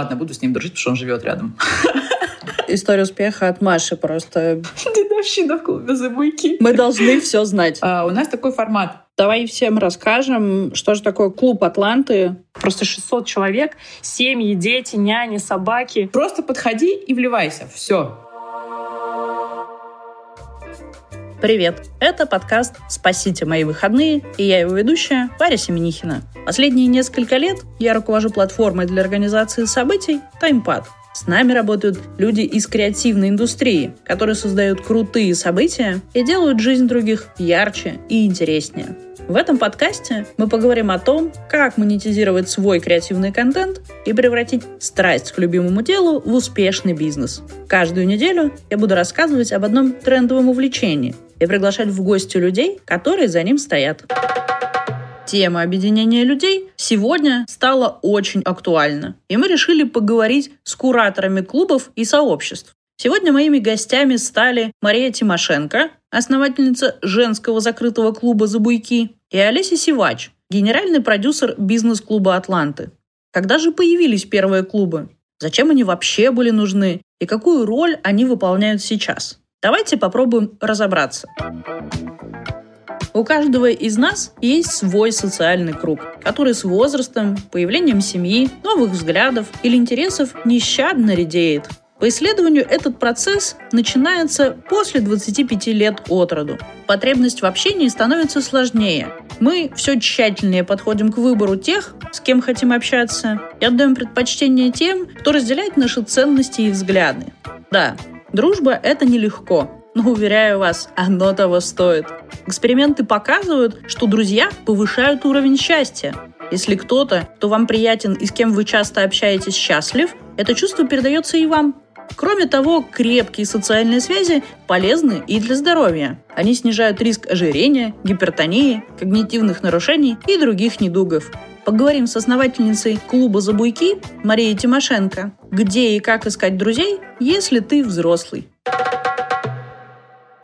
ладно, буду с ним дружить, потому что он живет рядом. История успеха от Маши просто. Дедовщина в клубе «Забуйки». Мы должны все знать. А, у нас такой формат. Давай всем расскажем, что же такое клуб Атланты. Просто 600 человек, семьи, дети, няни, собаки. Просто подходи и вливайся. Все. Привет! Это подкаст «Спасите мои выходные» и я его ведущая Варя Семенихина. Последние несколько лет я руковожу платформой для организации событий «Таймпад». С нами работают люди из креативной индустрии, которые создают крутые события и делают жизнь других ярче и интереснее. В этом подкасте мы поговорим о том, как монетизировать свой креативный контент и превратить страсть к любимому делу в успешный бизнес. Каждую неделю я буду рассказывать об одном трендовом увлечении и приглашать в гости людей, которые за ним стоят. Тема объединения людей сегодня стала очень актуальна, и мы решили поговорить с кураторами клубов и сообществ. Сегодня моими гостями стали Мария Тимошенко, основательница женского закрытого клуба «Забуйки», и Олеся Сивач, генеральный продюсер бизнес-клуба «Атланты». Когда же появились первые клубы? Зачем они вообще были нужны? И какую роль они выполняют сейчас? Давайте попробуем разобраться. У каждого из нас есть свой социальный круг, который с возрастом, появлением семьи, новых взглядов или интересов нещадно редеет. По исследованию, этот процесс начинается после 25 лет от роду. Потребность в общении становится сложнее. Мы все тщательнее подходим к выбору тех, с кем хотим общаться, и отдаем предпочтение тем, кто разделяет наши ценности и взгляды. Да, дружба — это нелегко, но, уверяю вас, оно того стоит. Эксперименты показывают, что друзья повышают уровень счастья. Если кто-то, кто вам приятен и с кем вы часто общаетесь, счастлив, это чувство передается и вам. Кроме того, крепкие социальные связи полезны и для здоровья. Они снижают риск ожирения, гипертонии, когнитивных нарушений и других недугов. Поговорим с основательницей клуба «Забуйки» Марией Тимошенко. Где и как искать друзей, если ты взрослый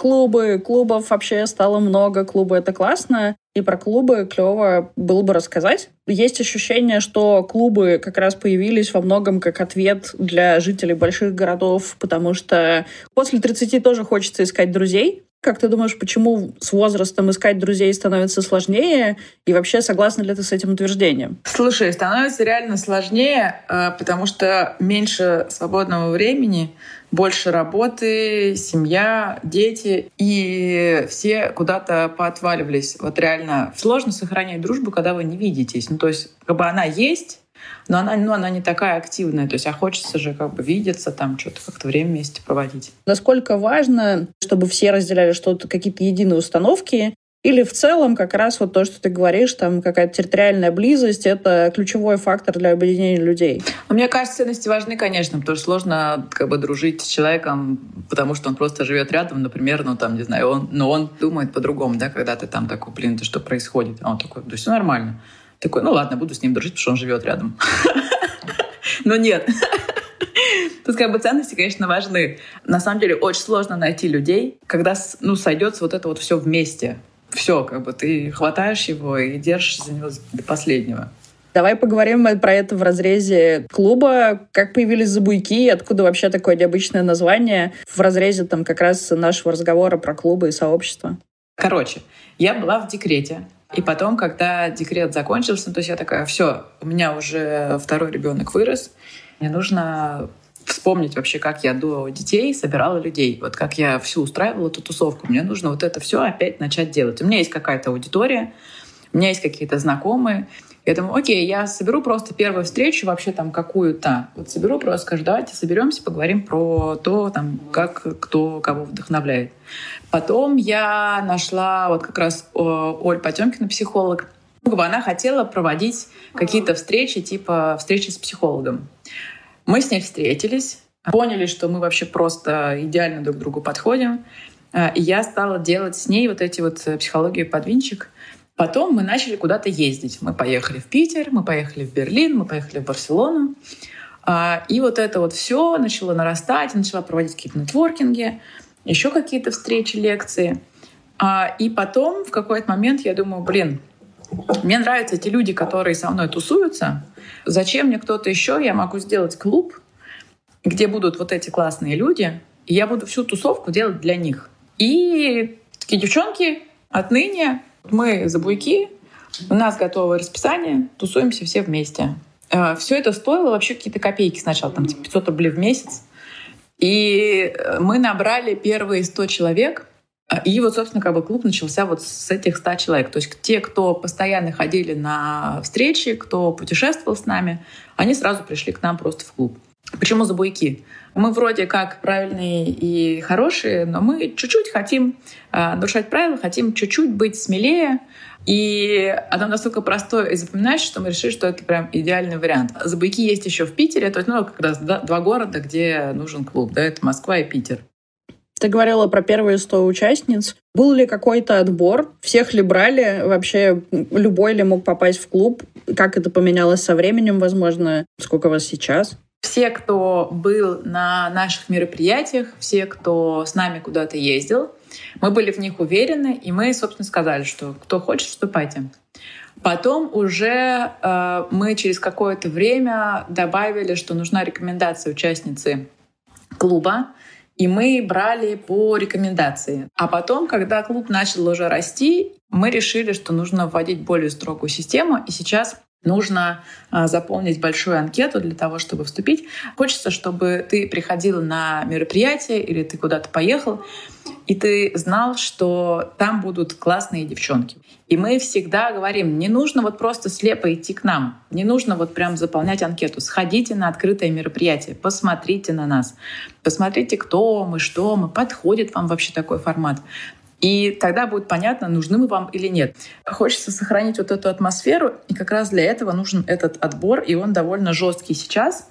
клубы. Клубов вообще стало много. Клубы — это классно. И про клубы клево было бы рассказать. Есть ощущение, что клубы как раз появились во многом как ответ для жителей больших городов, потому что после 30 тоже хочется искать друзей. Как ты думаешь, почему с возрастом искать друзей становится сложнее? И вообще, согласна ли ты с этим утверждением? Слушай, становится реально сложнее, э, потому что меньше свободного времени, больше работы, семья, дети, и все куда-то поотваливались. Вот реально сложно сохранять дружбу, когда вы не видитесь. Ну, то есть, как бы она есть, но она, ну, она не такая активная. То есть, а хочется же как бы видеться, там что-то как-то время вместе проводить. Насколько важно, чтобы все разделяли что-то, какие-то единые установки, или в целом как раз вот то, что ты говоришь, там какая-то территориальная близость, это ключевой фактор для объединения людей? Ну, мне кажется, ценности важны, конечно, потому что сложно как бы дружить с человеком, потому что он просто живет рядом, например, ну там, не знаю, он, но он думает по-другому, да, когда ты там такой, блин, это что происходит? А он такой, да все нормально. Такой, ну ладно, буду с ним дружить, потому что он живет рядом. Но нет. Тут как бы ценности, конечно, важны. На самом деле очень сложно найти людей, когда ну, сойдется вот это вот все вместе все, как бы ты хватаешь его и держишь за него до последнего. Давай поговорим про это в разрезе клуба. Как появились забуйки, откуда вообще такое необычное название в разрезе там как раз нашего разговора про клубы и сообщества? Короче, я была в декрете. И потом, когда декрет закончился, то есть я такая, все, у меня уже второй ребенок вырос, мне нужно вспомнить вообще, как я до детей собирала людей. Вот как я всю устраивала эту тусовку. Мне нужно вот это все опять начать делать. У меня есть какая-то аудитория, у меня есть какие-то знакомые. Я думаю, окей, я соберу просто первую встречу вообще там какую-то. Вот соберу просто, скажу, давайте соберемся, поговорим про то, там, как кто кого вдохновляет. Потом я нашла вот как раз Оль Потемкина, психолог. Она хотела проводить какие-то встречи, типа встречи с психологом. Мы с ней встретились, поняли, что мы вообще просто идеально друг к другу подходим. А, и я стала делать с ней вот эти вот э, психологию подвинчик. Потом мы начали куда-то ездить. Мы поехали в Питер, мы поехали в Берлин, мы поехали в Барселону. А, и вот это вот все начало нарастать, начала проводить какие-то нетворкинги, еще какие-то встречи, лекции. А, и потом в какой-то момент я думаю, блин, мне нравятся эти люди, которые со мной тусуются. Зачем мне кто-то еще? Я могу сделать клуб, где будут вот эти классные люди, и я буду всю тусовку делать для них. И такие девчонки, отныне мы за буйки, у нас готовое расписание, тусуемся все вместе. Э, все это стоило вообще какие-то копейки сначала, там типа 500 рублей в месяц. И э, мы набрали первые 100 человек, э, и вот, собственно, как бы клуб начался вот с этих 100 человек. То есть те, кто постоянно ходили на встречи, кто путешествовал с нами, они сразу пришли к нам просто в клуб. Почему за буйки? Мы вроде как правильные и хорошие, но мы чуть-чуть хотим э, нарушать правила, хотим чуть-чуть быть смелее. И оно настолько простое и запоминающее, что мы решили, что это прям идеальный вариант. За буйки есть еще в Питере, то есть ну, как раз два города, где нужен клуб. Да, это Москва и Питер. Ты говорила про первые 100 участниц. Был ли какой-то отбор? Всех ли брали? Вообще любой ли мог попасть в клуб? Как это поменялось со временем, возможно? Сколько вас сейчас? Все, кто был на наших мероприятиях, все, кто с нами куда-то ездил, мы были в них уверены, и мы, собственно, сказали, что кто хочет, вступайте. Потом уже э, мы через какое-то время добавили, что нужна рекомендация участницы клуба, и мы брали по рекомендации. А потом, когда клуб начал уже расти, мы решили, что нужно вводить более строгую систему. И сейчас нужно а, заполнить большую анкету для того, чтобы вступить. Хочется, чтобы ты приходил на мероприятие или ты куда-то поехал, и ты знал, что там будут классные девчонки. И мы всегда говорим, не нужно вот просто слепо идти к нам, не нужно вот прям заполнять анкету. Сходите на открытое мероприятие, посмотрите на нас, посмотрите, кто мы, что мы, подходит вам вообще такой формат. И тогда будет понятно, нужны мы вам или нет. Хочется сохранить вот эту атмосферу, и как раз для этого нужен этот отбор, и он довольно жесткий сейчас,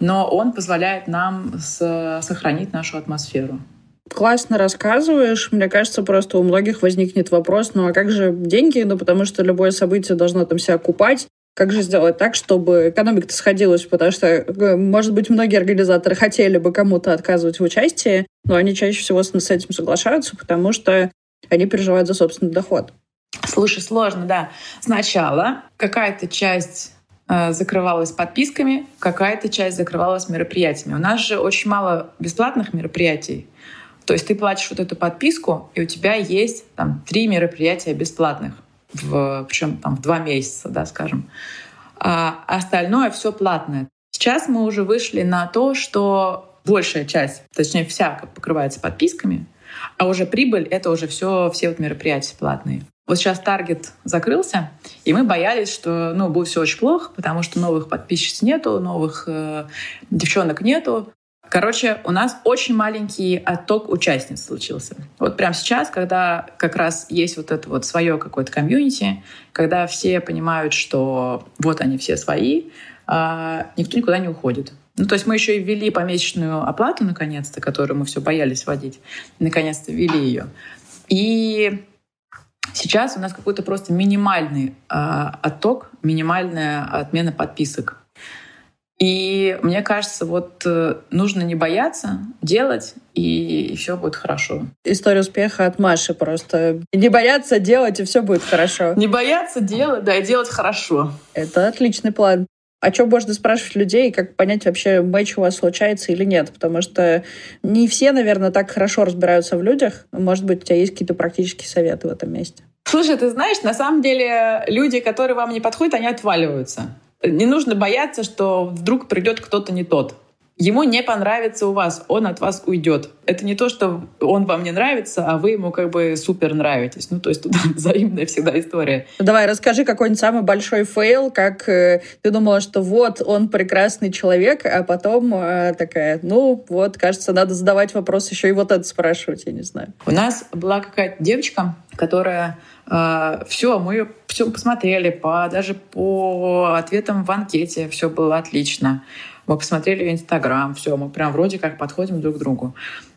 но он позволяет нам сохранить нашу атмосферу. Классно рассказываешь. Мне кажется, просто у многих возникнет вопрос, ну а как же деньги? Ну потому что любое событие должно там себя окупать. Как же сделать так, чтобы экономика-то сходилась? Потому что, э, может быть, многие организаторы хотели бы кому-то отказывать в участии, но они чаще всего с этим соглашаются, потому что они переживают за собственный доход. Слушай, сложно, да. Сначала какая-то часть э, закрывалась подписками, какая-то часть закрывалась мероприятиями. У нас же очень мало бесплатных мероприятий. То есть ты платишь вот эту подписку, и у тебя есть там три мероприятия бесплатных в, причем там в два месяца, да, скажем. А остальное все платное. Сейчас мы уже вышли на то, что большая часть, точнее вся покрывается подписками, а уже прибыль — это уже все, все вот мероприятия платные. Вот сейчас таргет закрылся, и мы боялись, что ну, будет все очень плохо, потому что новых подписчиц нету, новых э, девчонок нету. Короче, у нас очень маленький отток участниц случился. Вот прямо сейчас, когда как раз есть вот это вот свое какое-то комьюнити, когда все понимают, что вот они все свои, а никто никуда не уходит. Ну, то есть мы еще и ввели помесячную оплату, наконец-то, которую мы все боялись вводить. Наконец-то ввели ее. И сейчас у нас какой-то просто минимальный э, отток, минимальная отмена подписок. И мне кажется, вот э, нужно не бояться делать, и, все будет хорошо. История успеха от Маши просто. Не бояться делать, и все будет хорошо. Не бояться делать, да, и делать хорошо. Это отличный план. А что можно спрашивать людей, как понять вообще, матч у вас случается или нет? Потому что не все, наверное, так хорошо разбираются в людях. Может быть, у тебя есть какие-то практические советы в этом месте? Слушай, ты знаешь, на самом деле люди, которые вам не подходят, они отваливаются не нужно бояться, что вдруг придет кто-то не тот. Ему не понравится у вас, он от вас уйдет. Это не то, что он вам не нравится, а вы ему как бы супер нравитесь. Ну, то есть тут взаимная всегда история. Давай, расскажи какой-нибудь самый большой fail, как э, ты думала, что вот он прекрасный человек, а потом э, такая, ну, вот, кажется, надо задавать вопрос еще и вот это спрашивать, я не знаю. У нас была какая-то девочка, которая все, мы все посмотрели, по, даже по ответам в анкете все было отлично. Мы посмотрели ее Инстаграм, все, мы прям вроде как подходим друг к другу.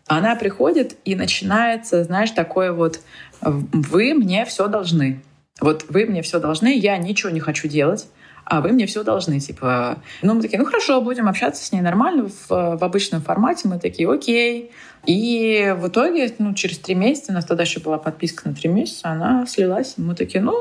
Она приходит и начинается, знаешь, такое вот «вы мне все должны». Вот вы мне все должны, я ничего не хочу делать, а вы мне все должны, типа. Ну, мы такие, ну хорошо, будем общаться с ней нормально в, в обычном формате. Мы такие, окей. И в итоге, ну, через три месяца, у нас тогда еще была подписка на три месяца, она слилась. Мы такие, ну,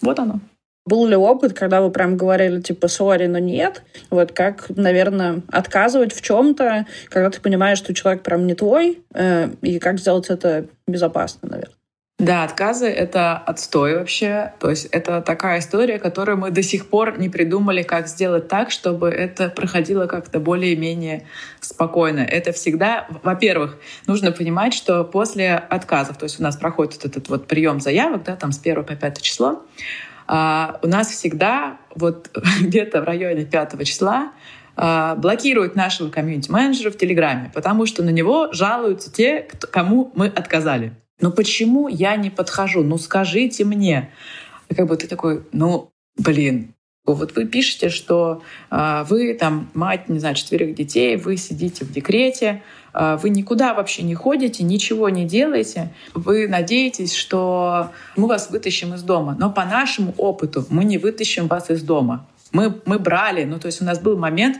Вот оно. Был ли опыт, когда вы прям говорили, типа, сори, но нет? Вот как, наверное, отказывать в чем-то, когда ты понимаешь, что человек прям не твой, э, и как сделать это безопасно, наверное? Да, отказы — это отстой вообще. То есть это такая история, которую мы до сих пор не придумали, как сделать так, чтобы это проходило как-то более-менее спокойно. Это всегда, во-первых, нужно понимать, что после отказов, то есть у нас проходит вот этот вот прием заявок, да, там с 1 по 5 число, а, у нас всегда вот где-то в районе 5 числа а, блокируют нашего комьюнити-менеджера в Телеграме, потому что на него жалуются те, кому мы отказали. Но почему я не подхожу? Ну скажите мне. Как бы ты такой, ну, блин, вот вы пишете, что э, вы там мать, не знаю, четверых детей, вы сидите в декрете, э, вы никуда вообще не ходите, ничего не делаете, вы надеетесь, что мы вас вытащим из дома. Но по нашему опыту мы не вытащим вас из дома. Мы, мы брали, ну то есть у нас был момент,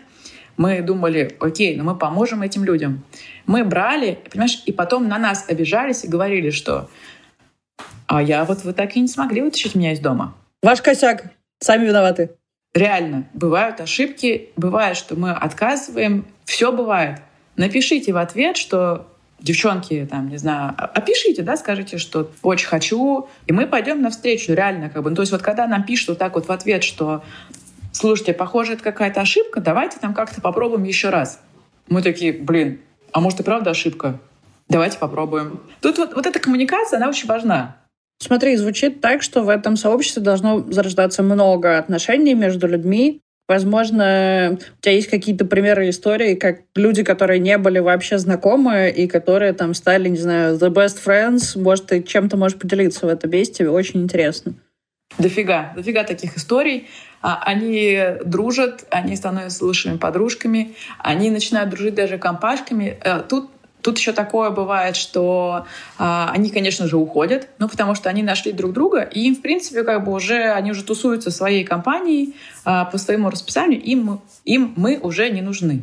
мы думали, окей, но мы поможем этим людям. Мы брали, понимаешь, и потом на нас обижались и говорили, что а я вот вы так и не смогли вытащить меня из дома. Ваш косяк. Сами виноваты. Реально, бывают ошибки, бывает, что мы отказываем, все бывает. Напишите в ответ, что девчонки, там, не знаю, опишите, да, скажите, что очень хочу, и мы пойдем навстречу, реально, как бы. Ну, то есть вот когда нам пишут вот так вот в ответ, что слушайте, похоже, это какая-то ошибка, давайте там как-то попробуем еще раз. Мы такие, блин, а может и правда ошибка? Давайте попробуем. Тут вот, вот эта коммуникация, она очень важна. Смотри, звучит так, что в этом сообществе должно зарождаться много отношений между людьми. Возможно, у тебя есть какие-то примеры истории, как люди, которые не были вообще знакомы и которые там стали, не знаю, the best friends. Может, ты чем-то можешь поделиться в этом месте. Очень интересно. Дофига, дофига таких историй. А, они дружат, они становятся лучшими подружками, они начинают дружить даже компашками. Э, тут Тут еще такое бывает, что а, они, конечно же, уходят, ну, потому что они нашли друг друга, и им, в принципе, как бы уже, они уже тусуются своей компанией а, по своему расписанию, им, им мы уже не нужны.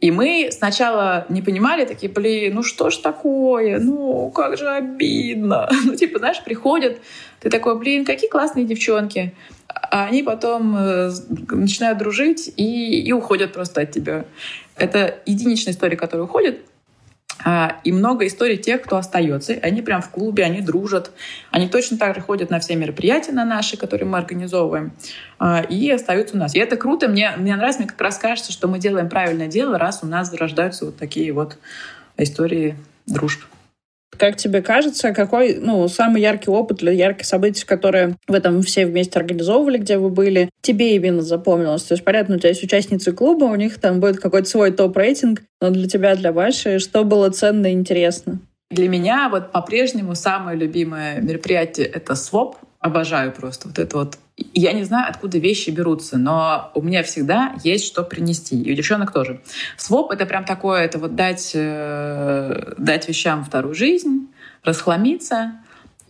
И мы сначала не понимали, такие, блин, ну что ж такое, ну как же обидно. Ну типа, знаешь, приходят, ты такой, блин, какие классные девчонки. А они потом э, начинают дружить и, и уходят просто от тебя. Это единичная история, которая уходит. А, и много историй тех, кто остается. Они прям в клубе, они дружат. Они точно так же ходят на все мероприятия на наши, которые мы организовываем, а, и остаются у нас. И это круто. Мне, мне нравится, мне как раз кажется, что мы делаем правильное дело, раз у нас зарождаются вот такие вот истории дружб. Как тебе кажется, какой ну, самый яркий опыт для ярких событий, которые в этом все вместе организовывали, где вы были, тебе именно запомнилось? То есть, понятно, у тебя есть участницы клуба, у них там будет какой-то свой топ-рейтинг, но для тебя, для Маши, что было ценно и интересно? Для меня вот по-прежнему самое любимое мероприятие — это своп. Обожаю просто вот это вот. Я не знаю, откуда вещи берутся, но у меня всегда есть что принести. И у девчонок тоже. Своп — это прям такое, это вот дать, э, дать вещам вторую жизнь, расхламиться,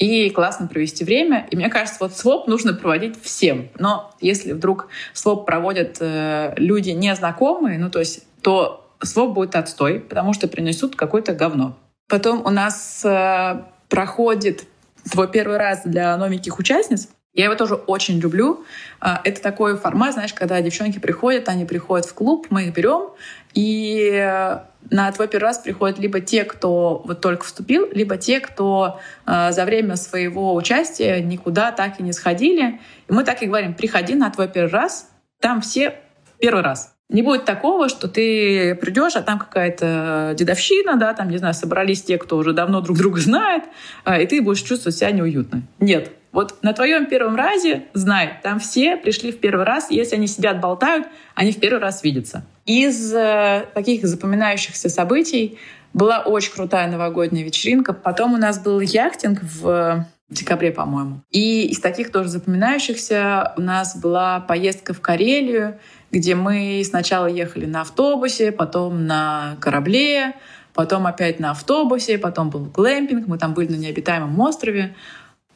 и классно провести время. И мне кажется, вот своп нужно проводить всем. Но если вдруг своп проводят э, люди незнакомые, ну то есть, то своп будет отстой, потому что принесут какое-то говно. Потом у нас э, проходит твой первый раз для новеньких участниц. Я его тоже очень люблю. А, это такой формат, знаешь, когда девчонки приходят, они приходят в клуб, мы их берем, и э, на твой первый раз приходят либо те, кто вот только вступил, либо те, кто э, за время своего участия никуда так и не сходили. И мы так и говорим, приходи на твой первый раз, там все первый раз. Не будет такого, что ты придешь, а там какая-то дедовщина, да, там, не знаю, собрались те, кто уже давно друг друга знает, а, и ты будешь чувствовать себя неуютно. Нет. Вот на твоем первом разе знай, там все пришли в первый раз, если они сидят, болтают, они в первый раз видятся. Из э, таких запоминающихся событий была очень крутая новогодняя вечеринка. Потом у нас был яхтинг в декабре, по-моему. И из таких тоже запоминающихся у нас была поездка в Карелию, где мы сначала ехали на автобусе, потом на корабле, потом опять на автобусе, потом был глэмпинг, мы там были на необитаемом острове.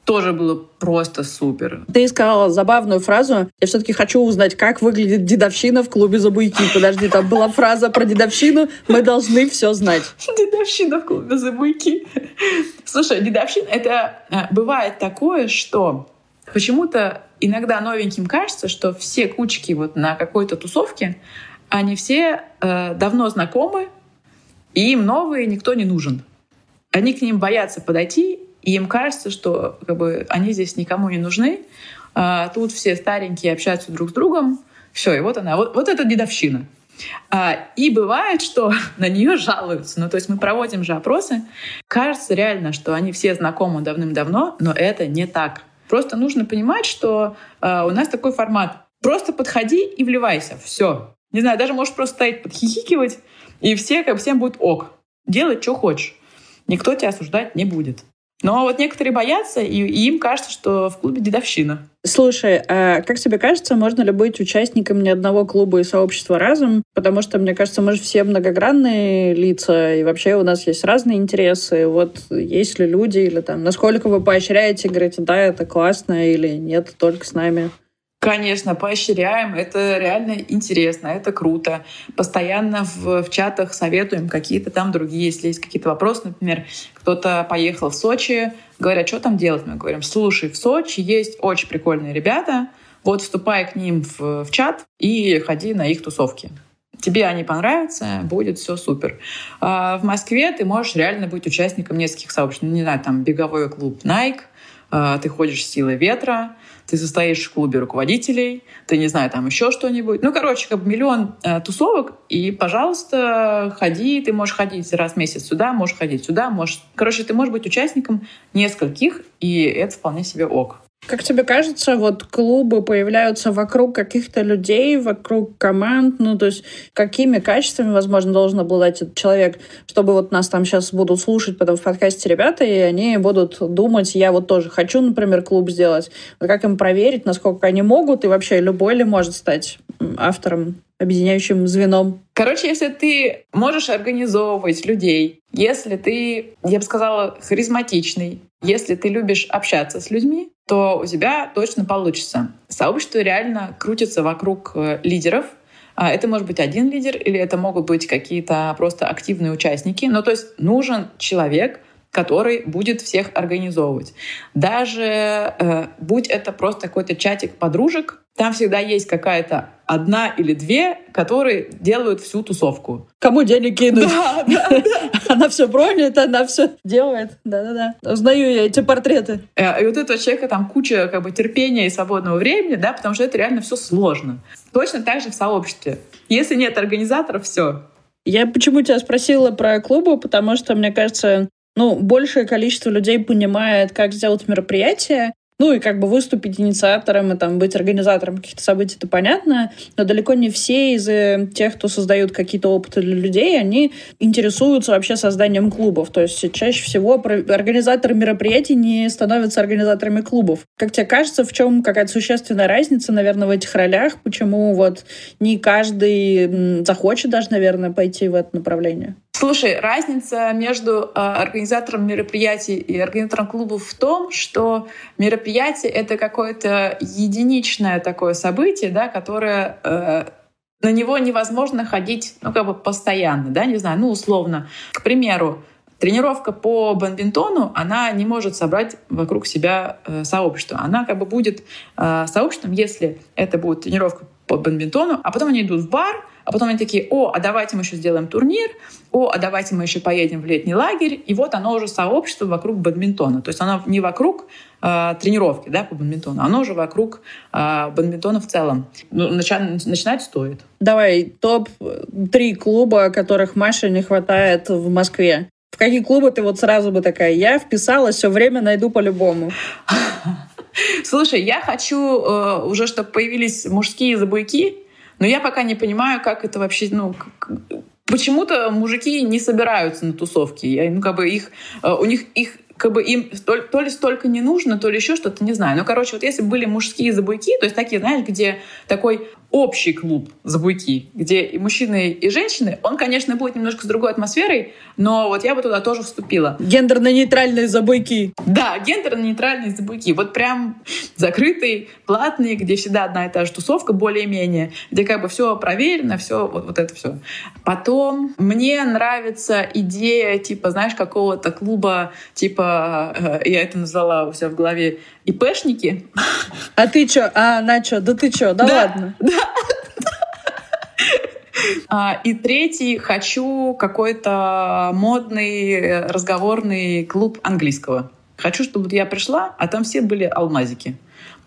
Тоже было просто супер. Ты сказала забавную фразу. Я все-таки хочу узнать, как выглядит дедовщина в клубе за буйки. Подожди, там была фраза про дедовщину. Мы должны все знать. Дедовщина в клубе за буйки. Слушай, дедовщина — это э, бывает такое, что Почему-то иногда новеньким кажется, что все кучки вот на какой-то тусовке, они все э, давно знакомы, и им новые никто не нужен. Они к ним боятся подойти, и им кажется, что как бы, они здесь никому не нужны. А, тут все старенькие общаются друг с другом. Все, и вот она. Вот, вот это дедовщина. А, и бывает, что на нее жалуются. Ну, то есть мы проводим же опросы. Кажется реально, что они все знакомы давным-давно, но это не так. Просто нужно понимать, что а, у нас такой формат. Просто подходи и вливайся. Все. Не знаю, даже можешь просто стоять подхихикивать, и все, как всем будет ок. Делай, что хочешь. Никто тебя осуждать не будет. Но вот некоторые боятся, и, и им кажется, что в клубе дедовщина. Слушай, а как тебе кажется, можно ли быть участником ни одного клуба и сообщества разом? Потому что, мне кажется, мы же все многогранные лица, и вообще у нас есть разные интересы. Вот есть ли люди, или там, насколько вы поощряете, говорите, да, это классно, или нет, только с нами? Конечно, поощряем. Это реально интересно, это круто. Постоянно в, в чатах советуем какие-то там другие, если есть какие-то вопросы. Например, кто-то поехал в Сочи, говорят, что там делать? Мы говорим, слушай, в Сочи есть очень прикольные ребята, вот вступай к ним в, в чат и ходи на их тусовки. Тебе они понравятся, будет все супер. А в Москве ты можешь реально быть участником нескольких сообществ. Ну, не знаю, там беговой клуб Nike, а, ты ходишь силой ветра, ты состоишь в клубе руководителей, ты, не знаю, там еще что-нибудь. Ну, короче, как бы миллион э, тусовок, и, пожалуйста, ходи, ты можешь ходить раз в месяц сюда, можешь ходить сюда, можешь... Короче, ты можешь быть участником нескольких, и это вполне себе ок. Как тебе кажется, вот клубы появляются вокруг каких-то людей, вокруг команд, ну, то есть какими качествами, возможно, должен обладать этот человек, чтобы вот нас там сейчас будут слушать потом в подкасте ребята, и они будут думать, я вот тоже хочу, например, клуб сделать. Вот как им проверить, насколько они могут, и вообще любой ли может стать автором объединяющим звеном. Короче, если ты можешь организовывать людей, если ты, я бы сказала, харизматичный, если ты любишь общаться с людьми, то у тебя точно получится. Сообщество реально крутится вокруг э, лидеров, а, это может быть один лидер, или это могут быть какие-то просто активные участники. Ну, то есть нужен человек, который будет всех организовывать. Даже э, будь это просто какой-то чатик подружек, там всегда есть какая-то одна или две, которые делают всю тусовку. Кому денег кинуть? Да, да, да. Она все бронит, она все делает. Да-да-да. Узнаю я эти портреты. Э, и вот этого человека там куча как бы терпения и свободного времени, да, потому что это реально все сложно. Точно так же в сообществе. Если нет организаторов, все. Я почему тебя спросила про клубы, потому что, мне кажется, ну, большее количество людей понимает, как сделать мероприятие, ну и как бы выступить инициатором и там быть организатором каких-то событий, это понятно, но далеко не все из э, тех, кто создают какие-то опыты для людей, они интересуются вообще созданием клубов. То есть чаще всего организаторы мероприятий не становятся организаторами клубов. Как тебе кажется, в чем какая-то существенная разница, наверное, в этих ролях? Почему вот не каждый захочет даже, наверное, пойти в это направление? Слушай, разница между э, организатором мероприятий и организатором клубов в том, что мероприятие — это какое-то единичное такое событие, да, которое э, на него невозможно ходить, ну, как бы постоянно, да, не знаю, ну, условно. К примеру, тренировка по бадминтону, она не может собрать вокруг себя э, сообщество. Она как бы будет э, сообществом, если это будет тренировка по бадминтону, а потом они идут в бар, а потом они такие, о, а давайте мы еще сделаем турнир, о, а давайте мы еще поедем в летний лагерь. И вот оно уже сообщество вокруг бадминтона. То есть оно не вокруг э, тренировки да, по бадминтону, оно уже вокруг э, бадминтона в целом. Ну, начать, начинать стоит. Давай, топ-3 клуба, которых Маше не хватает в Москве. В какие клубы ты вот сразу бы такая, я вписалась, все время найду по-любому. Слушай, я хочу э, уже, чтобы появились мужские забуйки, но я пока не понимаю, как это вообще, ну, почему-то мужики не собираются на тусовки. Я, ну, как бы их, э, у них их как бы им то, то ли столько не нужно, то ли еще что-то, не знаю. Ну, короче, вот если были мужские забуйки, то есть такие, знаешь, где такой общий клуб «Забуйки», где и мужчины, и женщины. Он, конечно, будет немножко с другой атмосферой, но вот я бы туда тоже вступила. Гендерно-нейтральные «Забуйки». Да, гендерно-нейтральные «Забуйки». Вот прям закрытый, платный, где всегда одна и та же тусовка более-менее, где как бы все проверено, все вот, вот это все. Потом мне нравится идея, типа, знаешь, какого-то клуба, типа, э, я это назвала у себя в голове, ИПшники. А ты чё? А, на чё? Да ты чё? Да, да ладно. Да. А, и третий, хочу какой-то модный разговорный клуб английского. Хочу, чтобы я пришла, а там все были алмазики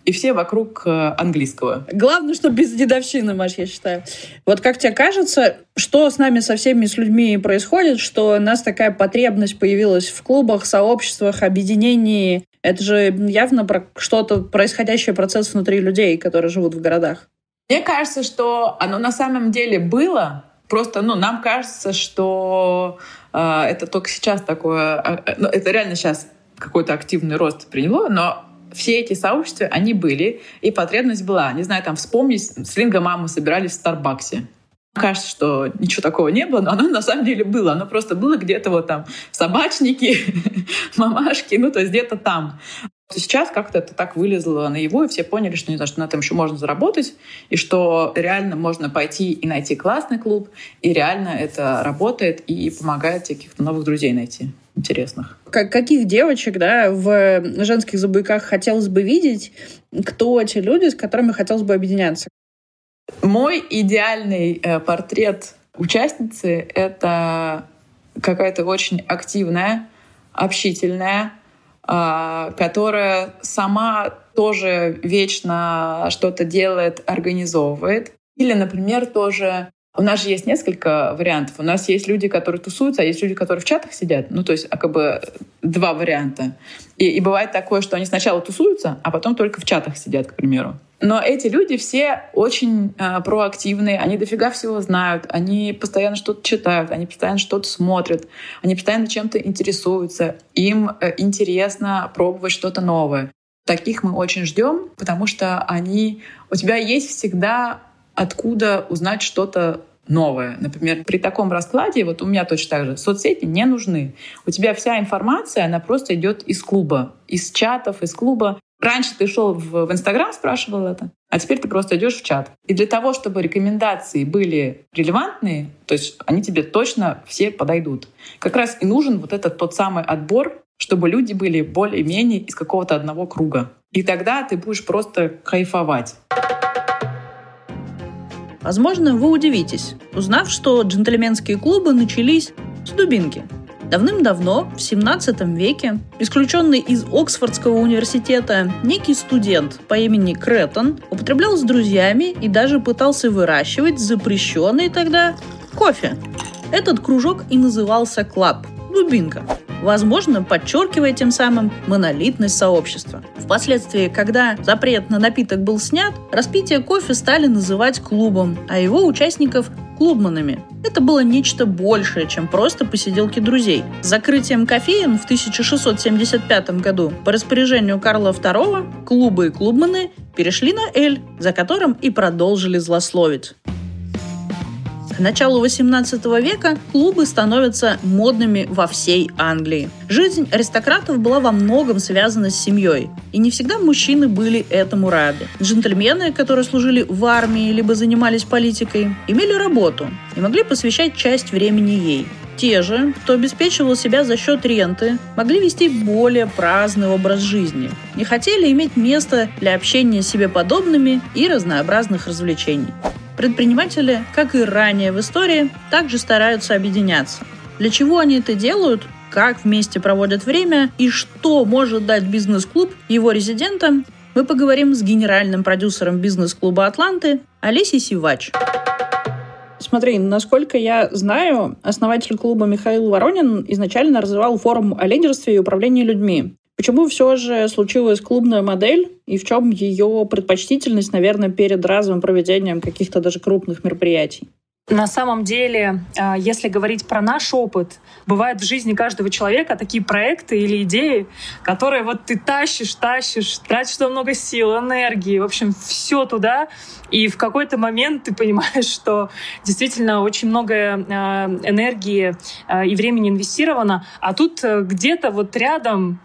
и все вокруг э, английского. Главное, что без дедовщины, Маш, я считаю. Вот как тебе кажется, что с нами со всеми с людьми происходит, что у нас такая потребность появилась в клубах, сообществах, объединении? Это же явно про что-то происходящий процесс внутри людей, которые живут в городах. Мне кажется, что оно на самом деле было, Просто, ну, нам кажется, что э, это только сейчас такое, э, ну, это реально сейчас какой-то активный рост приняло, но все эти сообщества, они были, и потребность была. Не знаю, там вспомнить, с Линго мамы собирались в Старбаксе. Кажется, что ничего такого не было, но оно на самом деле было. Оно просто было где-то вот там собачники, мамашки, ну то есть где-то там. Сейчас как-то это так вылезло на его, и все поняли, что, не знаю, что на этом еще можно заработать, и что реально можно пойти и найти классный клуб, и реально это работает и помогает каких-то новых друзей найти интересных. Как, каких девочек да, в женских забойках хотелось бы видеть? Кто те люди, с которыми хотелось бы объединяться? Мой идеальный э, портрет участницы — это какая-то очень активная, общительная, которая сама тоже вечно что-то делает, организовывает. Или, например, тоже у нас же есть несколько вариантов. У нас есть люди, которые тусуются, а есть люди, которые в чатах сидят. Ну, то есть, а как бы два варианта. И, и бывает такое, что они сначала тусуются, а потом только в чатах сидят, к примеру. Но эти люди все очень э, проактивные, они дофига всего знают, они постоянно что-то читают, они постоянно что-то смотрят, они постоянно чем-то интересуются, им э, интересно пробовать что-то новое. Таких мы очень ждем, потому что они у тебя есть всегда откуда узнать что-то новое. Например, при таком раскладе, вот у меня точно так же, соцсети не нужны. У тебя вся информация, она просто идет из клуба, из чатов, из клуба. Раньше ты шел в Инстаграм, спрашивал это, а теперь ты просто идешь в чат. И для того, чтобы рекомендации были релевантные, то есть они тебе точно все подойдут. Как раз и нужен вот этот тот самый отбор, чтобы люди были более-менее из какого-то одного круга. И тогда ты будешь просто кайфовать. Возможно, вы удивитесь, узнав, что джентльменские клубы начались с дубинки. Давным-давно, в 17 веке, исключенный из Оксфордского университета некий студент по имени Кретон употреблял с друзьями и даже пытался выращивать запрещенный тогда кофе. Этот кружок и назывался клаб – дубинка возможно, подчеркивая тем самым монолитность сообщества. Впоследствии, когда запрет на напиток был снят, распитие кофе стали называть клубом, а его участников – клубманами. Это было нечто большее, чем просто посиделки друзей. С закрытием кофеин в 1675 году по распоряжению Карла II клубы и клубманы перешли на «эль», за которым и продолжили злословить. К началу 18 века клубы становятся модными во всей Англии. Жизнь аристократов была во многом связана с семьей, и не всегда мужчины были этому рады. Джентльмены, которые служили в армии либо занимались политикой, имели работу и могли посвящать часть времени ей. Те же, кто обеспечивал себя за счет ренты, могли вести более праздный образ жизни и хотели иметь место для общения с себе подобными и разнообразных развлечений. Предприниматели, как и ранее в истории, также стараются объединяться. Для чего они это делают, как вместе проводят время и что может дать бизнес-клуб его резидентам, мы поговорим с генеральным продюсером бизнес-клуба «Атланты» Олесей Сивач. Смотри, насколько я знаю, основатель клуба Михаил Воронин изначально развивал форум о лидерстве и управлении людьми. Почему все же случилась клубная модель и в чем ее предпочтительность, наверное, перед разовым проведением каких-то даже крупных мероприятий? На самом деле, а, если говорить про наш опыт, бывают в жизни каждого человека такие проекты или идеи, которые вот ты тащишь, тащишь, тратишь много сил, энергии, в общем, все туда, и в какой-то момент ты понимаешь, что действительно очень много а, энергии а, и времени инвестировано, а тут э, где-то вот рядом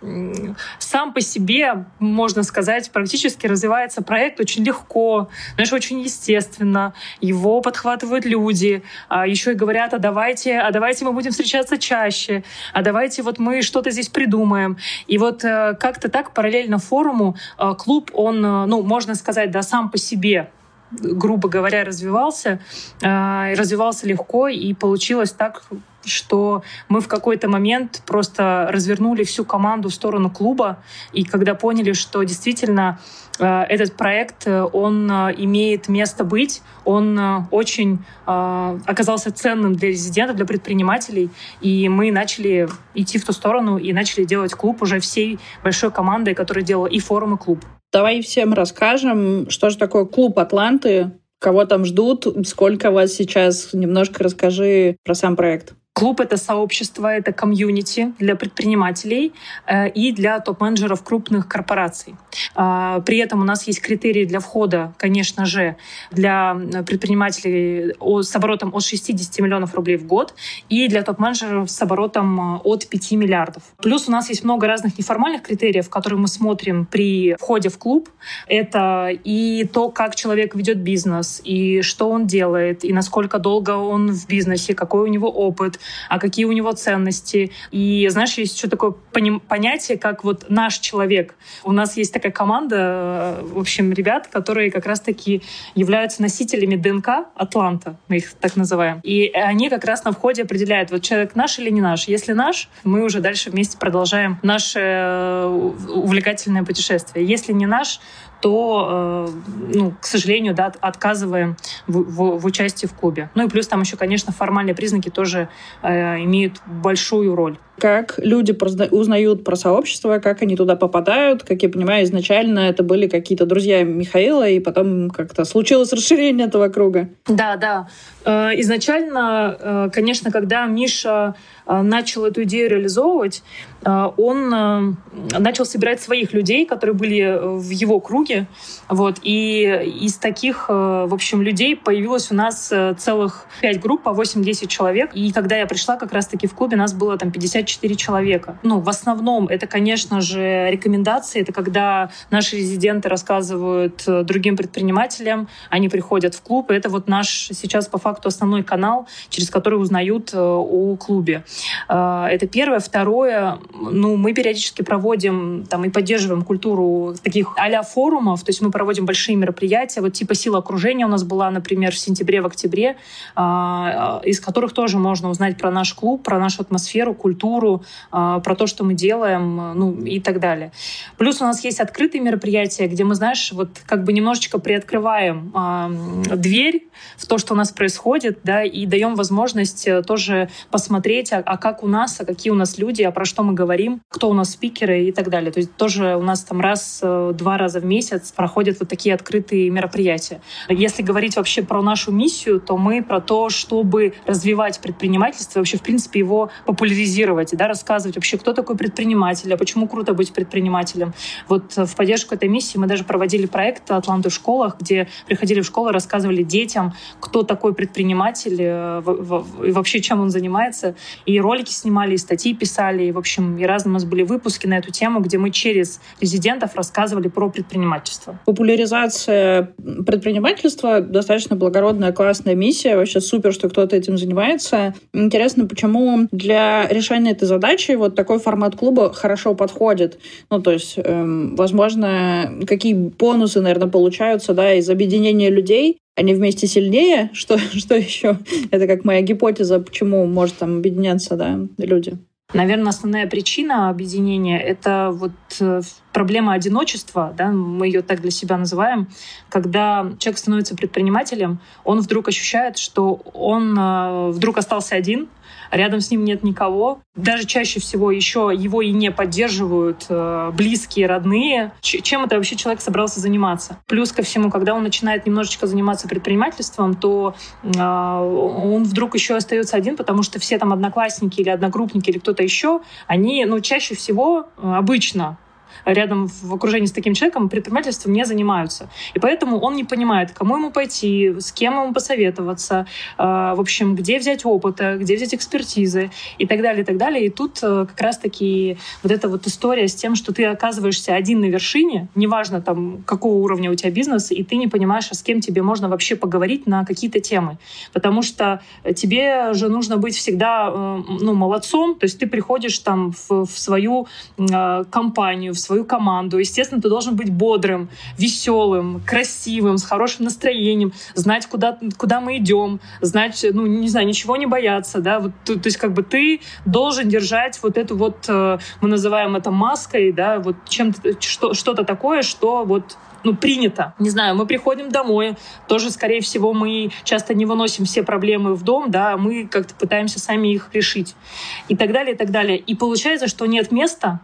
сам по себе, можно сказать, практически развивается проект очень легко, знаешь, очень естественно, его подхватывают люди, люди а, еще и говорят, а давайте, а давайте мы будем встречаться чаще, а давайте вот мы что-то здесь придумаем. И вот э, как-то так параллельно форуму э, клуб, он, э, ну, можно сказать, да, сам по себе грубо говоря, развивался, развивался легко, и получилось так, что мы в какой-то момент просто развернули всю команду в сторону клуба, и когда поняли, что действительно э, этот проект, э, он э, имеет место быть, он очень оказался ценным для резидентов, для предпринимателей, и мы начали идти в ту сторону и начали делать клуб уже всей большой командой, которая делала и форум, и клуб. Давай всем расскажем, что же такое клуб Атланты, кого там ждут, сколько вас сейчас. Немножко расскажи про сам проект. Клуб — это сообщество, это комьюнити для предпринимателей э, и для топ-менеджеров крупных корпораций. Э, при этом у нас есть критерии для входа, конечно же, для предпринимателей с оборотом от 60 миллионов рублей в год и для топ-менеджеров с оборотом э, от 5 миллиардов. Плюс у нас есть много разных неформальных критериев, которые мы смотрим при входе в клуб. Это и то, как человек ведет бизнес, и что он делает, и насколько долго он в бизнесе, какой у него опыт, а какие у него ценности. И знаешь, есть еще такое понятие, как вот наш человек. У нас есть такая команда, э, в общем, ребят, которые как раз-таки являются носителями ДНК Атланта, мы их так называем. И они как раз на входе определяют, вот человек наш или не наш. Если наш, мы уже дальше вместе продолжаем наше э, увлекательное путешествие. Если не наш, то, э, ну, к сожалению, да, отказываем в, в, в участии в клубе. Ну и плюс там еще, конечно, формальные признаки тоже э, имеют большую роль. Как люди узнают про сообщество, как они туда попадают. Как я понимаю, изначально это были какие-то друзья Михаила, и потом как-то случилось расширение этого круга. Да, да. Э, изначально, э, конечно, когда Миша э, начал эту идею реализовывать, он начал собирать своих людей, которые были в его круге. Вот. И из таких, в общем, людей появилось у нас целых пять групп по 8-10 человек. И когда я пришла как раз-таки в клубе, нас было там 54 человека. Ну, в основном это, конечно же, рекомендации. Это когда наши резиденты рассказывают другим предпринимателям, они приходят в клуб. И это вот наш сейчас по факту основной канал, через который узнают э, о клубе. Э, это первое. Второе, ну, мы периодически проводим там и поддерживаем культуру таких а форумов, то есть мы проводим большие мероприятия, вот типа «Сила окружения» у нас была, например, в сентябре, в октябре, э, из которых тоже можно узнать про наш клуб, про нашу атмосферу, культуру, про то, что мы делаем, ну и так далее. Плюс у нас есть открытые мероприятия, где мы, знаешь, вот как бы немножечко приоткрываем дверь в то, что у нас происходит, да, и даем возможность э, тоже посмотреть, а, а как у нас, а какие у нас люди, а про что мы говорим, кто у нас спикеры и так далее. То есть тоже у нас там раз, э, два раза в месяц проходят вот такие открытые мероприятия. Если говорить вообще про нашу миссию, то мы про то, чтобы развивать предпринимательство, вообще, в принципе, его популяризировать, да, рассказывать вообще, кто такой предприниматель, а почему круто быть предпринимателем. Вот в поддержку этой миссии мы даже проводили проект «Атланты в школах», где приходили в школы, рассказывали детям, кто такой предприниматель, предприниматель э, и вообще чем он занимается. И ролики снимали, и статьи писали, и, в общем, и разные у нас были выпуски на эту тему, где мы через резидентов рассказывали про предпринимательство. Популяризация предпринимательства — достаточно благородная, классная миссия. Вообще супер, что кто-то этим занимается. Интересно, почему для решения этой задачи вот такой формат клуба хорошо подходит. Ну, то есть, эм, возможно, какие бонусы, наверное, получаются да, из объединения людей, они вместе сильнее? Что, что еще? Это как моя гипотеза, почему может там объединяться да, люди. Наверное, основная причина объединения — это вот э, проблема одиночества, да, мы ее так для себя называем, когда человек становится предпринимателем, он вдруг ощущает, что он э, вдруг остался один, рядом с ним нет никого. Даже чаще всего еще его и не поддерживают э, близкие, родные. чем это вообще человек собрался заниматься? Плюс ко всему, когда он начинает немножечко заниматься предпринимательством, то э, он вдруг еще остается один, потому что все там одноклассники или одногруппники или кто-то еще, они, ну, чаще всего э, обычно рядом в окружении с таким человеком предпринимательством не занимаются. И поэтому он не понимает, кому ему пойти, с кем ему посоветоваться, э, в общем, где взять опыта, где взять экспертизы и так далее, и так далее. И тут э, как раз-таки вот эта вот история с тем, что ты оказываешься один на вершине, неважно там, какого уровня у тебя бизнес, и ты не понимаешь, а с кем тебе можно вообще поговорить на какие-то темы. Потому что тебе же нужно быть всегда э, ну, молодцом, то есть ты приходишь там в, в свою компанию, в свою команду. Естественно, ты должен быть бодрым, веселым, красивым, с хорошим настроением, знать, куда, куда мы идем, знать, ну, не знаю, ничего не бояться, да, вот, то, то есть как бы ты должен держать вот эту вот, э, мы называем это маской, да, вот чем-то, что, что-то такое, что вот ну, принято. Не знаю, мы приходим домой, тоже, скорее всего, мы часто не выносим все проблемы в дом, да, мы как-то пытаемся сами их решить. И так далее, и так далее. И получается, что нет места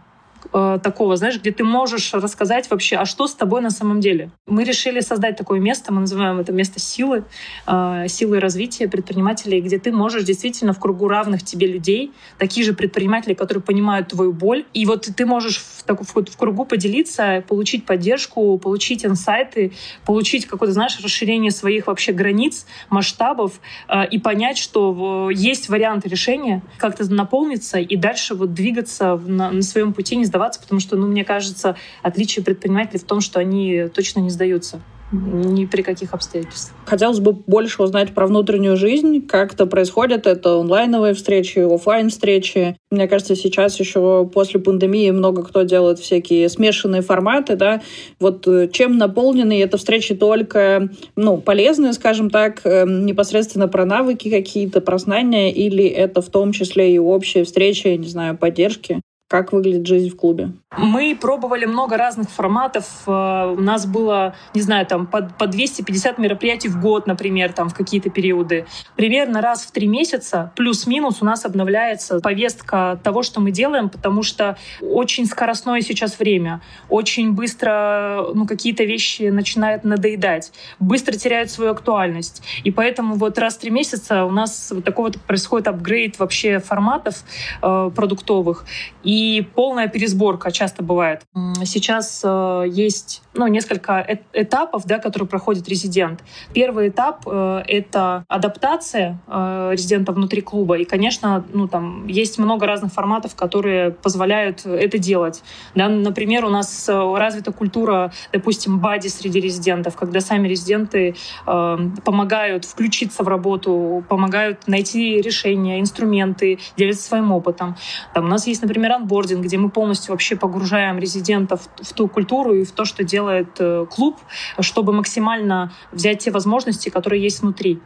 э, такого, знаешь, где ты можешь рассказать вообще, а что с тобой на самом деле. Мы решили создать такое место, мы называем это место силы, э, силы развития предпринимателей, где ты можешь действительно в кругу равных тебе людей, такие же предприниматели, которые понимают твою боль, и вот ты можешь в, так, в, в кругу поделиться, получить поддержку, получить инсайты, получить какое-то, знаешь, расширение своих вообще границ, масштабов э, и понять, что есть варианты решения, как-то наполниться и дальше вот двигаться на, на своем пути, не сдаваться, потому что, ну, мне кажется, отличие предпринимателей в том, что они точно не сдаются ни при каких обстоятельствах. Хотелось бы больше узнать про внутреннюю жизнь, как это происходит. Это онлайновые встречи, офлайн встречи. Мне кажется, сейчас еще после пандемии много кто делает всякие смешанные форматы, да. Вот э, чем наполнены это встречи только, ну, полезные, скажем так, эм, непосредственно про навыки какие-то, про знания, или это в том числе и общие встречи, не знаю, поддержки? Как выглядит жизнь в клубе? Мы пробовали много разных форматов. Э, у нас было, не знаю, там по, по 250 мероприятий в год, например, там в какие-то периоды. Примерно раз в три месяца, плюс-минус, у нас обновляется повестка того, что мы делаем, потому что очень скоростное сейчас время. Очень быстро ну, какие-то вещи начинают надоедать. Быстро теряют свою актуальность. И поэтому вот раз в три месяца у нас вот такой вот происходит апгрейд вообще форматов э, продуктовых. И и полная пересборка часто бывает. Сейчас э, есть ну, несколько этапов, да, которые проходит резидент. Первый этап э, — это адаптация э, резидента внутри клуба. И, конечно, ну, там есть много разных форматов, которые позволяют это делать. Да, например, у нас развита культура, допустим, бади среди резидентов, когда сами резиденты э, помогают включиться в работу, помогают найти решения, инструменты, делятся своим опытом. Там у нас есть, например, онбординг, где мы полностью вообще погружаем резидентов в ту культуру и в то, что делает э, клуб, чтобы максимально взять те возможности, которые есть внутри.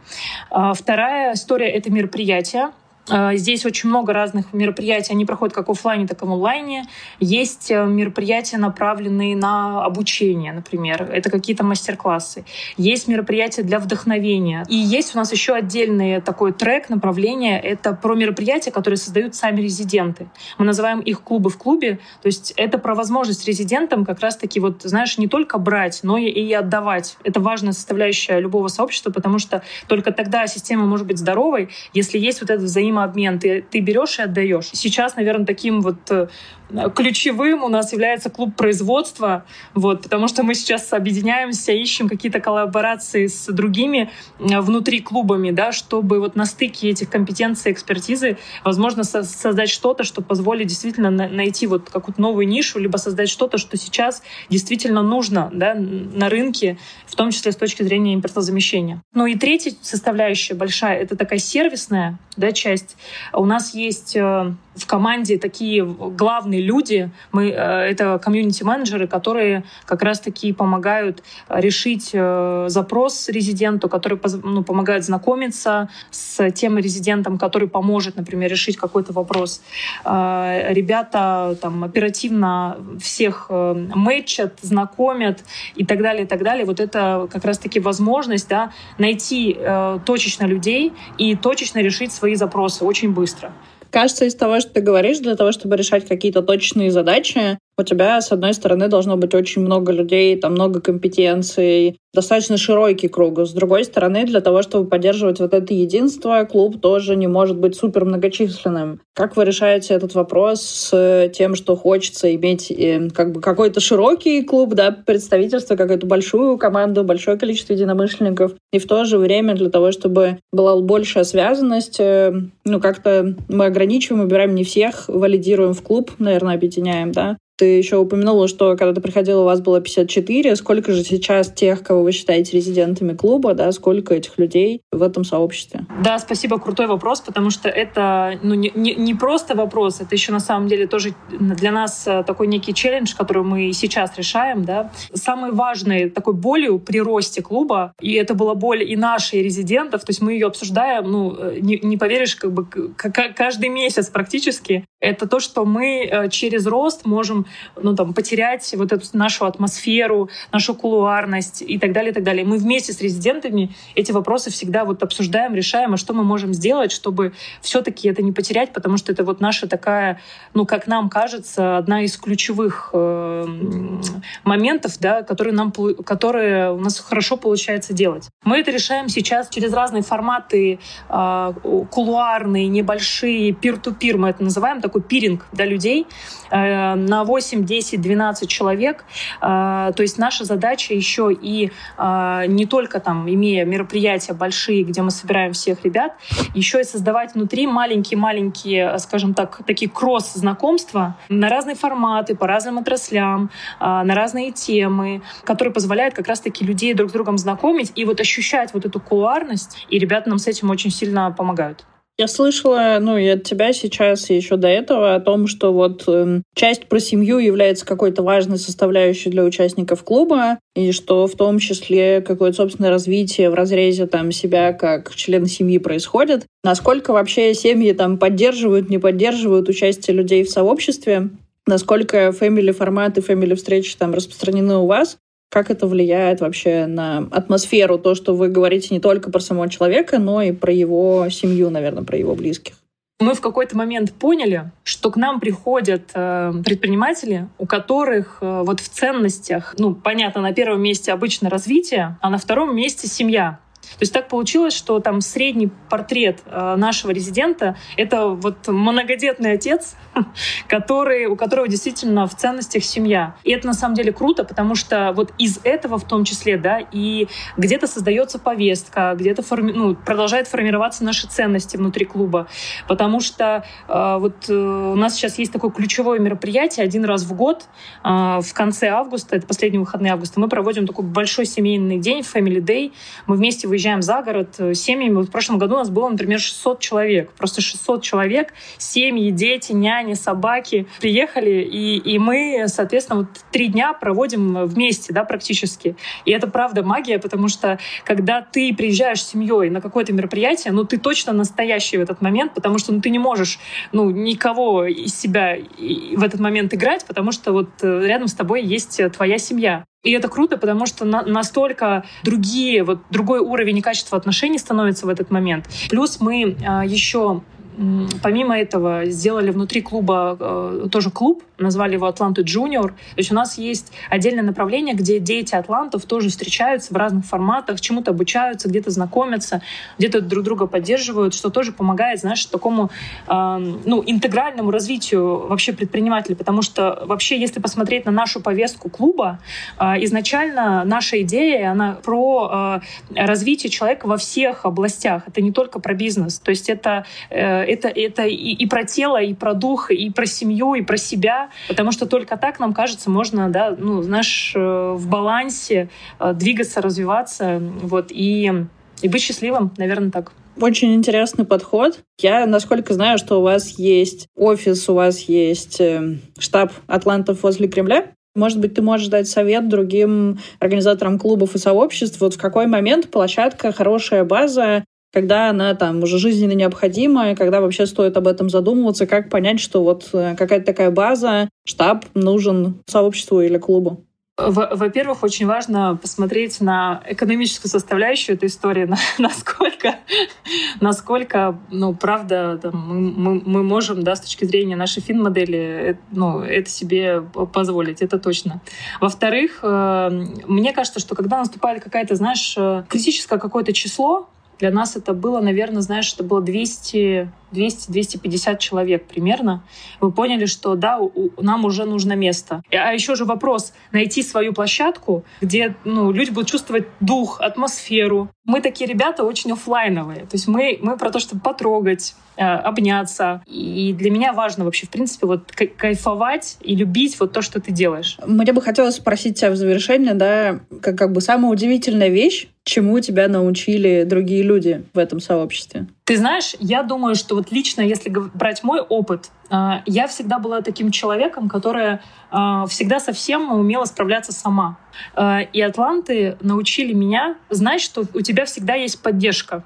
А вторая история — это мероприятия. А, здесь очень много разных мероприятий, они проходят как в офлайне, так и в онлайне. Есть э, мероприятия, направленные на обучение, например. Это какие-то мастер-классы. Есть мероприятия для вдохновения. И есть у нас еще отдельный такой трек, направление. Это про мероприятия, которые создают сами резиденты. Мы называем их клубы в клубе. То есть это про возможность резидентам как раз-таки, вот, знаешь, не только брать, но и, отдавать. Это важная составляющая любого сообщества, потому что только тогда система может быть здоровой, если есть вот это взаимодействие взаимообмен. Ты, ты берешь и отдаешь. Сейчас, наверное, таким вот э, ключевым у нас является клуб производства, вот, потому что мы сейчас объединяемся, ищем какие-то коллаборации с другими внутри клубами, да, чтобы вот на стыке этих компетенций, экспертизы, возможно, со создать что-то, что позволит действительно на найти вот какую-то новую нишу, либо создать что-то, что сейчас действительно нужно да, на рынке, в том числе с точки зрения импортозамещения. Ну и третья составляющая большая — это такая сервисная да, часть. У нас есть э, в команде такие главные люди, мы, э, это комьюнити-менеджеры, которые как раз-таки помогают решить э, запрос резиденту, которые ну, помогают знакомиться с тем резидентом, который поможет, например, решить какой-то вопрос. Э, ребята там оперативно всех мэчат, знакомят и так далее, и так далее. Вот это как раз-таки возможность да, найти точечно людей и точечно решить свои запросы очень быстро. Кажется, из того, что ты говоришь, для того, чтобы решать какие-то точные задачи, у тебя, с одной стороны, должно быть очень много людей, там много компетенций, достаточно широкий круг. С другой стороны, для того, чтобы поддерживать вот это единство, клуб тоже не может быть супер многочисленным. Как вы решаете этот вопрос с тем, что хочется иметь э, как бы какой-то широкий клуб, да, представительство, какую-то большую команду, большое количество единомышленников, и в то же время для того, чтобы была большая связанность, э, ну, как-то мы ограничиваем, выбираем не всех, валидируем в клуб, наверное, объединяем, да, ты еще упомянула, что когда ты приходила, у вас было 54. Сколько же сейчас тех, кого вы считаете резидентами клуба, да, сколько этих людей в этом сообществе? Да, спасибо, крутой вопрос, потому что это ну, не, не, не просто вопрос, это еще на самом деле тоже для нас э, такой некий челлендж, который мы сейчас решаем. Да. Самой важной такой болью при росте клуба, и это была боль и нашей, и резидентов, то есть мы ее обсуждаем, ну, э, не, не поверишь, как бы каждый месяц практически, это то, что мы э, через рост можем ну, там, потерять вот эту нашу атмосферу, нашу кулуарность и так далее, и так далее. Мы вместе с резидентами эти вопросы всегда вот обсуждаем, решаем, а что мы можем сделать, чтобы все-таки это не потерять, потому что это вот наша такая, ну, как нам кажется, одна из ключевых э, моментов, да, которые, нам, которые у нас хорошо получается делать. Мы это решаем сейчас через разные форматы, э, кулуарные, небольшие, пир-ту-пир, мы это называем, такой пиринг для людей э, на 8, 10, 12 человек. А, то есть наша задача еще и а, не только там, имея мероприятия большие, где мы собираем всех ребят, еще и создавать внутри маленькие-маленькие, скажем так, такие кросс-знакомства на разные форматы, по разным отраслям, а, на разные темы, которые позволяют как раз-таки людей друг с другом знакомить и вот ощущать вот эту кулуарность, и ребята нам с этим очень сильно помогают. Я слышала, ну, и от тебя сейчас, и еще до этого, о том, что вот э, часть про семью является какой-то важной составляющей для участников клуба, и что в том числе какое-то собственное развитие в разрезе там себя как члена семьи происходит. Насколько вообще семьи там поддерживают, не поддерживают участие людей в сообществе? Насколько фэмили форматы, фэмили встречи там распространены у вас? Как это влияет вообще на атмосферу, то, что вы говорите не только про самого человека, но и про его семью, наверное, про его близких. Мы в какой-то момент поняли, что к нам приходят э, предприниматели, у которых э, вот в ценностях, ну, понятно, на первом месте обычно развитие, а на втором месте семья. То есть так получилось, что там средний портрет э, нашего резидента — это вот многодетный отец, который, у которого действительно в ценностях семья. И это на самом деле круто, потому что вот из этого в том числе, да, и где-то создается повестка, где-то форми, ну, продолжает формироваться наши ценности внутри клуба. Потому что э, вот э, у нас сейчас есть такое ключевое мероприятие один раз в год э, в конце августа, это последние выходные августа, мы проводим такой большой семейный день, Family Day. Мы вместе выезжаем за город э, семьями. Вот в прошлом году у нас было, например, 600 человек. Просто 600 человек, семьи, дети, няни, собаки приехали, и, и мы, соответственно, вот три дня проводим вместе, да, практически. И это правда магия, потому что когда ты приезжаешь с семьей на какое-то мероприятие, ну, ты точно настоящий в этот момент, потому что ну, ты не можешь, ну, никого из себя в этот момент играть, потому что вот э, рядом с тобой есть твоя семья. И это круто, потому что на, настолько другие, вот другой уровень и качество отношений становится в этот момент. Плюс мы а, еще Помимо этого сделали внутри клуба э, тоже клуб, назвали его Атланты Junior. То есть у нас есть отдельное направление, где дети атлантов тоже встречаются в разных форматах, чему-то обучаются, где-то знакомятся, где-то друг друга поддерживают, что тоже помогает, знаешь, такому э, ну, интегральному развитию вообще предпринимателей. Потому что вообще, если посмотреть на нашу повестку клуба, э, изначально наша идея, она про э, развитие человека во всех областях. Это не только про бизнес. То есть это э, это, это и, и про тело, и про дух, и про семью, и про себя, потому что только так, нам кажется, можно, да, ну, знаешь, э, в балансе э, двигаться, развиваться, вот, и и быть счастливым, наверное, так. Очень интересный подход. Я, насколько знаю, что у вас есть офис, у вас есть э, штаб атлантов возле Кремля. Может быть, ты можешь дать совет другим организаторам клубов и сообществ, вот в какой момент площадка, хорошая база, когда она там уже жизненно необходима, и когда вообще стоит об этом задумываться, как понять, что вот э, какая-то такая база, штаб нужен сообществу или клубу? Во-первых, очень важно посмотреть на экономическую составляющую этой истории, на, насколько, насколько, ну, правда, там, мы, мы можем, да, с точки зрения нашей фин-модели, э, ну, это себе позволить, это точно. Во-вторых, э, мне кажется, что когда наступает какая-то, знаешь, критическое какое-то число, для нас это было, наверное, знаешь, это было 200 200-250 человек примерно, мы поняли, что да, у, нам уже нужно место. А еще же вопрос найти свою площадку, где ну, люди будут чувствовать дух, атмосферу. Мы такие ребята очень офлайновые. То есть мы, мы про то, чтобы потрогать, э, обняться. И для меня важно вообще, в принципе, вот кайфовать и любить вот то, что ты делаешь. Мне бы хотелось спросить тебя в завершение, да, как, как бы самая удивительная вещь, чему тебя научили другие люди в этом сообществе? Ты знаешь, я думаю, что вот лично, если брать мой опыт, а, я всегда была таким человеком, которая а, всегда совсем умела справляться сама. А, и атланты научили меня знать, что у тебя всегда есть поддержка.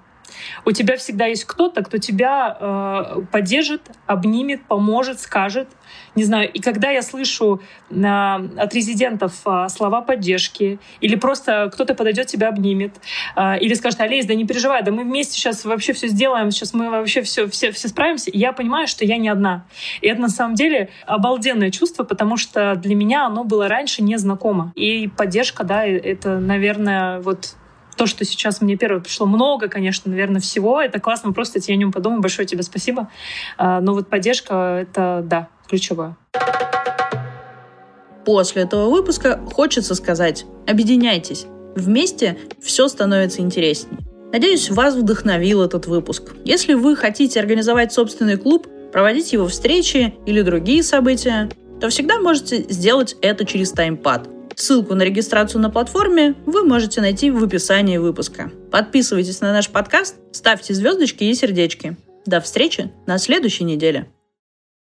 У тебя всегда есть кто-то, кто тебя э, поддержит, обнимет, поможет, скажет. Не знаю, и когда я слышу э, от резидентов э, слова поддержки, или просто кто-то подойдет, тебя обнимет, э, или скажет, Олесь, да не переживай, да мы вместе сейчас вообще все сделаем, сейчас мы вообще все, все, все справимся, я понимаю, что я не одна. И это на самом деле обалденное чувство, потому что для меня оно было раньше незнакомо. И поддержка, да, это, наверное, вот то, что сейчас мне первое пришло много, конечно, наверное, всего. Это классно, просто я о нем подумаю. Большое тебе спасибо. А, но вот поддержка — это, да, ключевое. После этого выпуска хочется сказать «Объединяйтесь». Вместе все становится интереснее. Надеюсь, вас вдохновил этот выпуск. Если вы хотите организовать собственный клуб, проводить его встречи или другие события, то всегда можете сделать это через таймпад – Ссылку на регистрацию на платформе вы можете найти в описании выпуска. Подписывайтесь на наш подкаст, ставьте звездочки и сердечки. До встречи на следующей неделе.